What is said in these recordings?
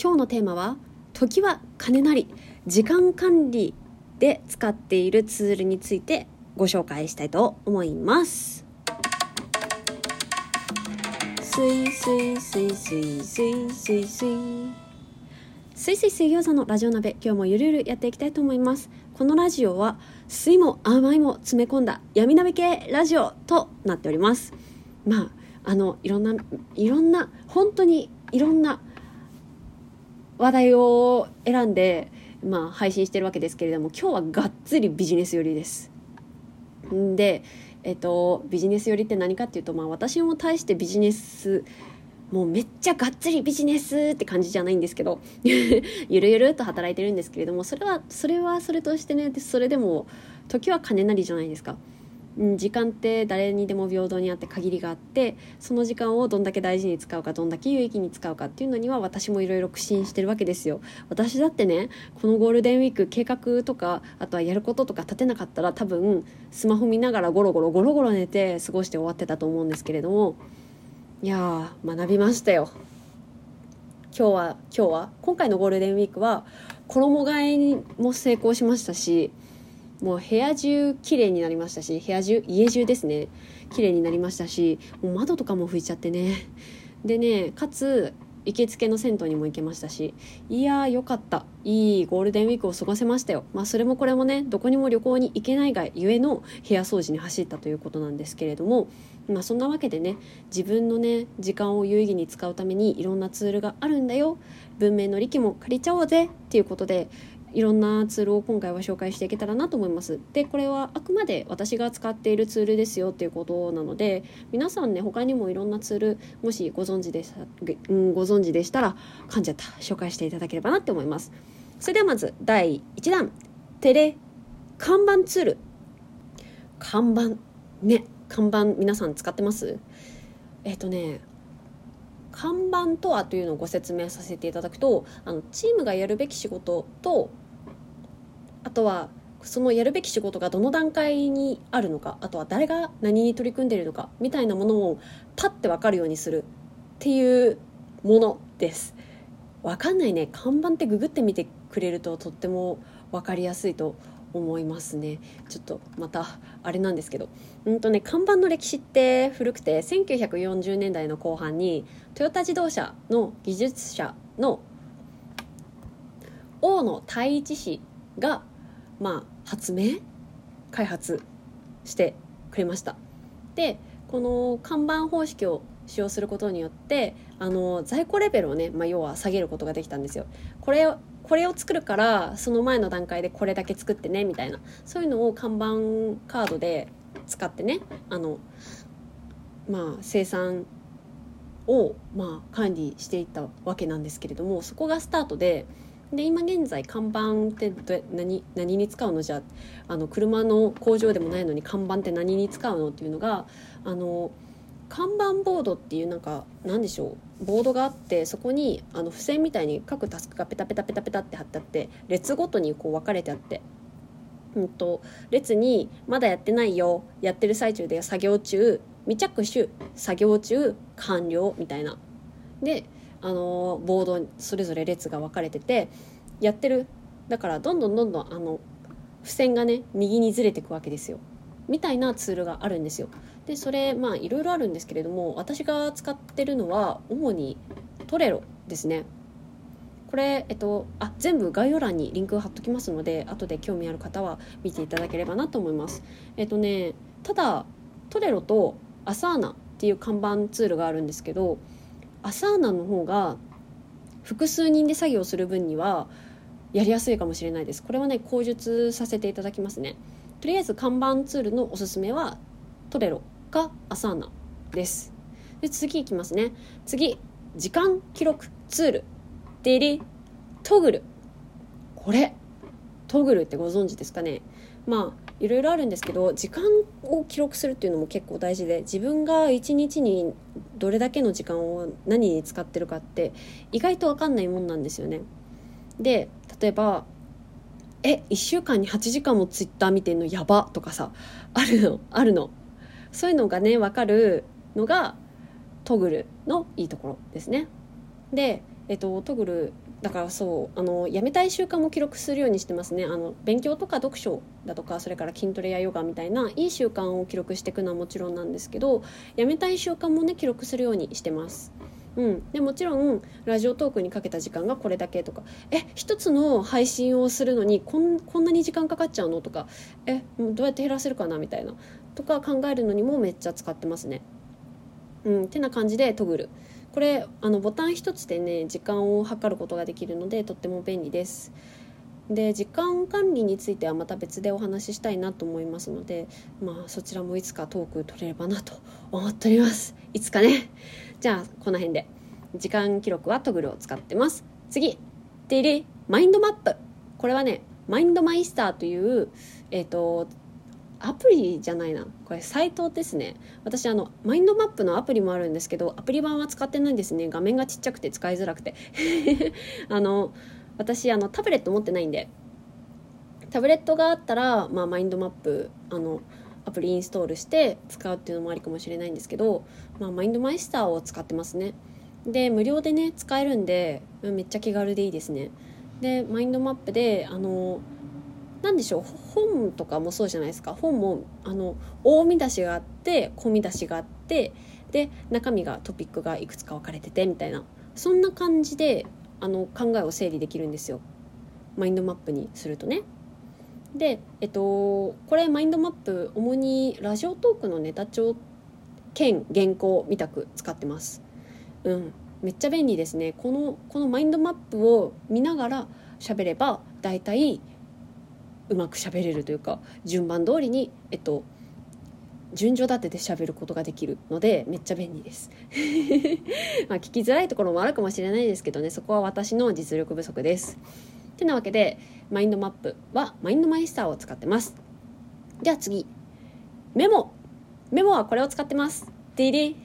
今日のテーマは時は金なり時間管理で使っているツールについてご紹介したいと思います。すいすいすいすいすいすいすい水水水餃子のラジオ鍋今日もゆるゆるやっていきたいと思います。このラジオは水も甘いも詰め込んだ闇鍋系ラジオとなっております。まああのいろんないろんな本当にいろんな話題を選んで、まあ、配信してるわけですけれども今日はがっつりビジネス寄りです。で、えっと、ビジネス寄りって何かっていうと、まあ、私も対してビジネスもうめっちゃがっつりビジネスって感じじゃないんですけど ゆるゆるっと働いてるんですけれどもそれはそれはそれとしてねそれでも時は金なりじゃないですか。時間って誰にでも平等にあって限りがあってその時間をどんだけ大事に使うかどんだけ有意義に使うかっていうのには私もいろいろ苦心してるわけですよ。私だってねこのゴールデンウィーク計画とかあとはやることとか立てなかったら多分スマホ見ながらゴロゴロゴロゴロ寝て過ごして終わってたと思うんですけれどもいやー学びましたよ。今日は今日は今回のゴールデンウィークは衣替えも成功しましたしもう部屋中綺麗になりましたし部屋中家中ですね。綺麗になりましたしもう窓とかも拭いちゃってね。でねかつ行きつけの銭湯にも行けましたしいやーよかった。いいゴールデンウィークを過ごせましたよ。まあそれもこれもねどこにも旅行に行けないがゆえの部屋掃除に走ったということなんですけれどもまあそんなわけでね自分のね時間を有意義に使うためにいろんなツールがあるんだよ。文明の利器も借りちゃおうぜっていうことでいろんなツールを今回は紹介していけたらなと思います。でこれはあくまで私が使っているツールですよっていうことなので皆さんね他にもいろんなツールもしご存知でした、うん、ご存知でしたら噛んじゃった。紹介していただければなって思います。それではまず第1弾。テレ看板ツール。看板ね。看板皆さん使ってます？えっ、ー、とね看板とはというのをご説明させていただくとあのチームがやるべき仕事とあとはそのやるべき仕事がどの段階にあるのかあとは誰が何に取り組んでいるのかみたいなものをパッて分かるようにするっていうものです。分かんないね。看板ってググってみてくれるととっても分かりやすいと思いますね。ちょっとまたあれなんですけど。うんとね看板の歴史って古くて1940年代の後半にトヨタ自動車の技術者の大野太一氏がまあ、発明開発してくれました。でこの看板方式を使用することによってあの在庫レベルをね、まあ、要は下げることができたんですよ。これをこれを作るからその前の段階でこれだけ作ってねみたいな。そういうのを看板カードで使ってねあのまあ生産をまあ管理していったわけなんですけれどもそこがスタートでで今現在看板って何何に使うの？じゃあの車の工場でもないのに看板って何に使うの？っていうのがあの看板ボードっていうなんか何でしょう？ボードがあってそこにあの付箋みたいに各タスクがペタペタペタペタって貼ってあって列ごとにこう分かれてあって。うんと、列に「まだやってないよやってる最中で作業中未着手作業中完了」みたいな。であのボードそれぞれ列が分かれててやってる。だからどんどんどんどんあの付箋がね右にずれていくわけですよ。みたいなツールがあるんですよ。でそれまあいろいろあるんですけれども私が使ってるのは主にトレロですね。これ、えっと、あ全部概要欄にリンクを貼っときますので後で興味ある方は見ていただければなと思います。えっとねただトレロとアサーナっていう看板ツールがあるんですけどアサーナの方が複数人で作業する分にはやりやすいかもしれないです。これはね口述させていただきますね。とりあえず看板ツールのおすすめはトレロかアサーナです。で次いきますね。次時間記録ツール。デリトグル。これトグルってご存知ですかね。まあいろいろあるんですけど時間を記録するっていうのも結構大事で自分が一日にどれだけの時間を何に使ってるかって意外と分かんないもんなんですよね。で例えば「え1週間に8時間もツイッター見てんのやば」とかさあるのあるのそういうのがね分かるのがトグルのいいところですね。で、えっと、トグルだからそうあのやめたい習慣も記録するようにしてますねあの勉強とか読書だとかそれから筋トレやヨガみたいないい習慣を記録していくのはもちろんなんですけどやめたい習慣もね記録するようにしてます。うん、でもちろんラジオトークにかけた時間がこれだけとかえ一つの配信をするのにこんこんなに時間かかっちゃうのとかえどうやって減らせるかなみたいなとか考えるのにもめっちゃ使ってますね。うん、てな感じでトグルこれあのボタン一つでね時間を計ることができるのでとっても便利です。で時間管理についてはまた別でお話ししたいなと思いますのでまあそちらもいつかトーク取れればなと思っております。いつかね。じゃあこの辺で。時間記録はトグルを使ってます。次。デイリマインドマップ。これはねマインドマイスターというえっ、ー、とアプリじゃないな。これサイトですね。私あのマインドマップのアプリもあるんですけどアプリ版は使ってないんですね。画面がちっちゃくて使いづらくて。あの私あのタブレット持ってないんで。タブレットがあったら、まあ、マインドマップあのアプリインストールして使うっていうのもありかもしれないんですけど、まあ、マインドマイスターを使ってますね。で無料でね使えるんでめっちゃ気軽でいいですね。でマインドマップであの何でしょう本とかもそうじゃないですか。本もあの大見出しがあって小見出しがあってで中身がトピックがいくつか分かれててみたいな。そんな感じであの考えを整理できるんですよ。マインドマップにするとね。でえっとこれマインドマップ主にラジオトークのネタ帳兼原稿みたく使ってます。うん。めっちゃ便利ですね。このこのマインドマップを見ながら喋ればだいたいうまく喋れるというか順番通りにえっと順序立てて喋ることができるのでめっちゃ便利です。まあ聞きづらいところもあるかもしれないですけどね。そこは私の実力不足です。てなわけでマインドマップはマインドマイスターを使ってます。では次。メモ。メモはこれを使ってます。ディリ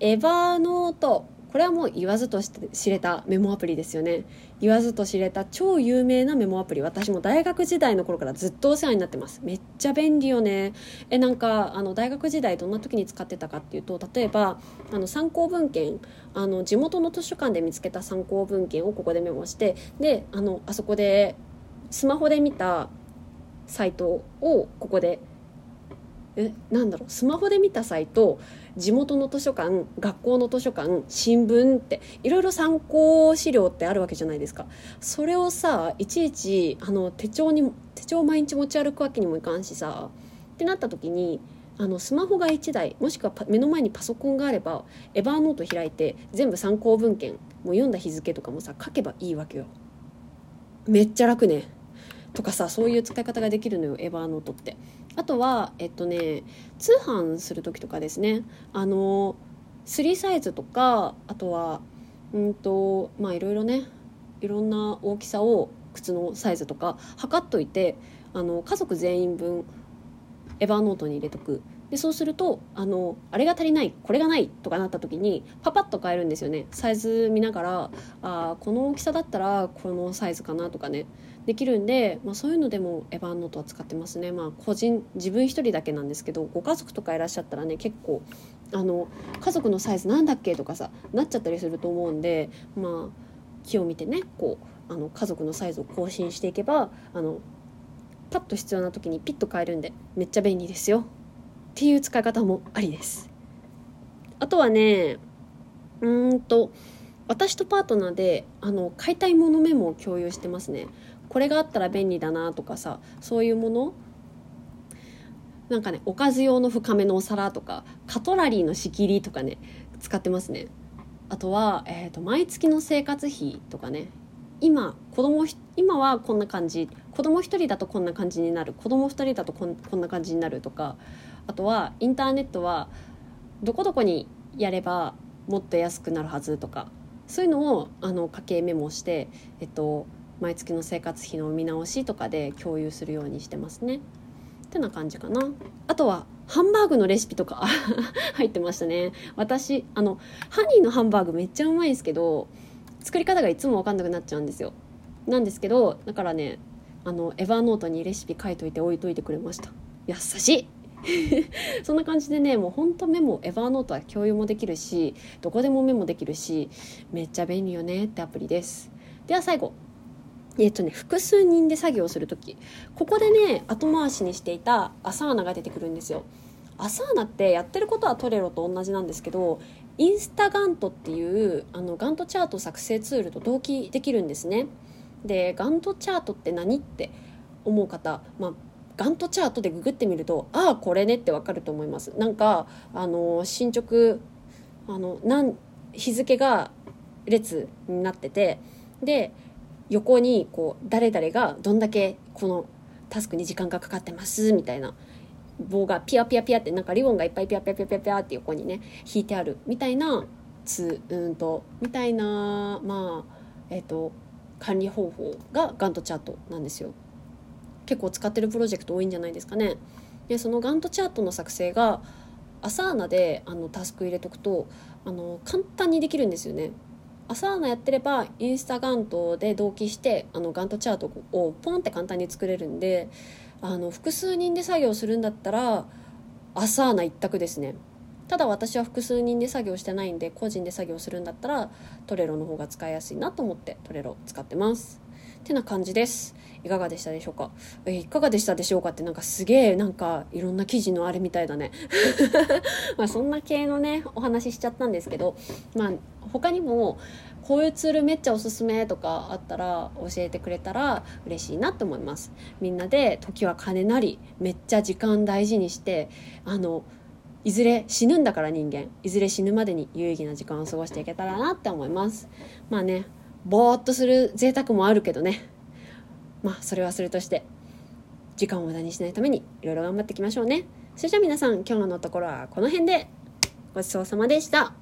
エヴァーノート。これはもう言わずと知れたメモアプリですよね。言わずと知れた超有名なメモアプリ。私も大学時代の頃からずっとお世話になってます。めっちゃ便利よね。えなんかあの大学時代どんな時に使ってたかっていうと例えばあの参考文献あの地元の図書館で見つけた参考文献をここでメモしてであのあそこでスマホで見たサイトをここでえなんだろう。スマホで見たサイト地元の図書館学校の図書館新聞っていろいろ参考資料ってあるわけじゃないですか。それをさいちいちあの手帳に手帳毎日持ち歩くわけにもいかんしさってなった時にあのスマホが1台もしくは目の前にパソコンがあればエバーノート開いて全部参考文献もう読んだ日付とかもさ書けばいいわけよ。めっちゃ楽ね。とかさそういう使い方ができるのよエバーノートって。あとはえっとね通販する時とかですね。あの3サイズとかあとはうんとまあいろいろねいろんな大きさを靴のサイズとか測っといてあの家族全員分エバーノートに入れとく。でそうするとあのあれが足りないこれがないとかなった時にパパッと変えるんですよね。サイズ見ながらあこの大きさだったらこのサイズかなとかね。できるんで、まあ、そういうのでもエヴァンノートは使ってますね。まあ個人自分一人だけなんですけどご家族とかいらっしゃったらね結構あの家族のサイズなんだっけとかさなっちゃったりすると思うんでまあ気を見てねこうあの家族のサイズを更新していけばあのパッと必要な時にピッと変えるんでめっちゃ便利ですよ。っていう使い方もありです。あとはねうんと私とパートナーであの買いたいものメモを共有してますね。これがあったら便利だなとかさそういうもの？なんかねおかず用の深めのお皿とかカトラリーの仕切りとかね使ってますね。あとは、えーと、毎月の生活費とかね。今子供今はこんな感じ。子供1人だとこんな感じになる。子供2人だとこんこんな感じになるとか。あとはインターネットはどこどこにやればもっと安くなるはずとか。そういうのをあの家計メモして、えっと、毎月の生活費の見直しとかで共有するようにしてますね。ってな感じかな。あとはハンバーグのレシピとか 入ってましたね。私あのハニーのハンバーグめっちゃうまいんですけど作り方がいつも分かんなくなっちゃうんですよ。なんですけどだからねあのエヴァーノートにレシピ書いといて置いといてくれました。優しい そんな感じでねもうほんとメモエヴァーノートは共有もできるしどこでもメモできるしめっちゃ便利よねってアプリです。では最後えっとね複数人で作業する時ここでね後回しにしていたアサーナが出てくるんですよ。アサーナってやってることはトレロと同じなんですけどインスタガントっていうあのガントチャート作成ツールと同期できるんですね。でガントチャートって何って思う方、まあ、ガントチャートでググってみるとああこれねってわかると思います。なんかあの進捗あのなん日付が列になっててで横にこう誰々がどんだけこのタスクに時間がかかってますみたいな棒がピヤピヤピヤってなんかリボンがいっぱいピヤピヤピヤピヤピヤって横にね引いてあるみたいなつうんとみたいなまあえっ、ー、と管理方法がガントチャートなんですよ。結構使ってるプロジェクト多いんじゃないですかね。でそのガントチャートの作成がアサーナであのタスク入れとくとあの簡単にできるんですよね。アサーナやってればインスタガントで同期してあのガントチャートをポンって簡単に作れるんであの複数人で作業するんだったらアサーナ一択ですね。ただ私は複数人で作業してないんで個人で作業するんだったらトレロの方が使いやすいなと思ってトレロ使ってます。ってな感じです。いかがでしたでしょうか？えいかがでしたでしょうかってなんかすげえなんかいろんな記事のあれみたいだね。まあそんな系のねお話ししちゃったんですけどまあ他にもこういうツールめっちゃおすすめとかあったら教えてくれたら嬉しいなと思います。みんなで時は金なりめっちゃ時間大事にしてあのいずれ死ぬんだから人間いずれ死ぬまでに有意義な時間を過ごしていけたらなって思います。まあねぼーっとする贅沢もあるけどね。まあそれはそれとして時間を無駄にしないためにいろいろ頑張っていきましょうね。それじゃあ皆さん今日のところはこの辺で。ごちそうさまでした。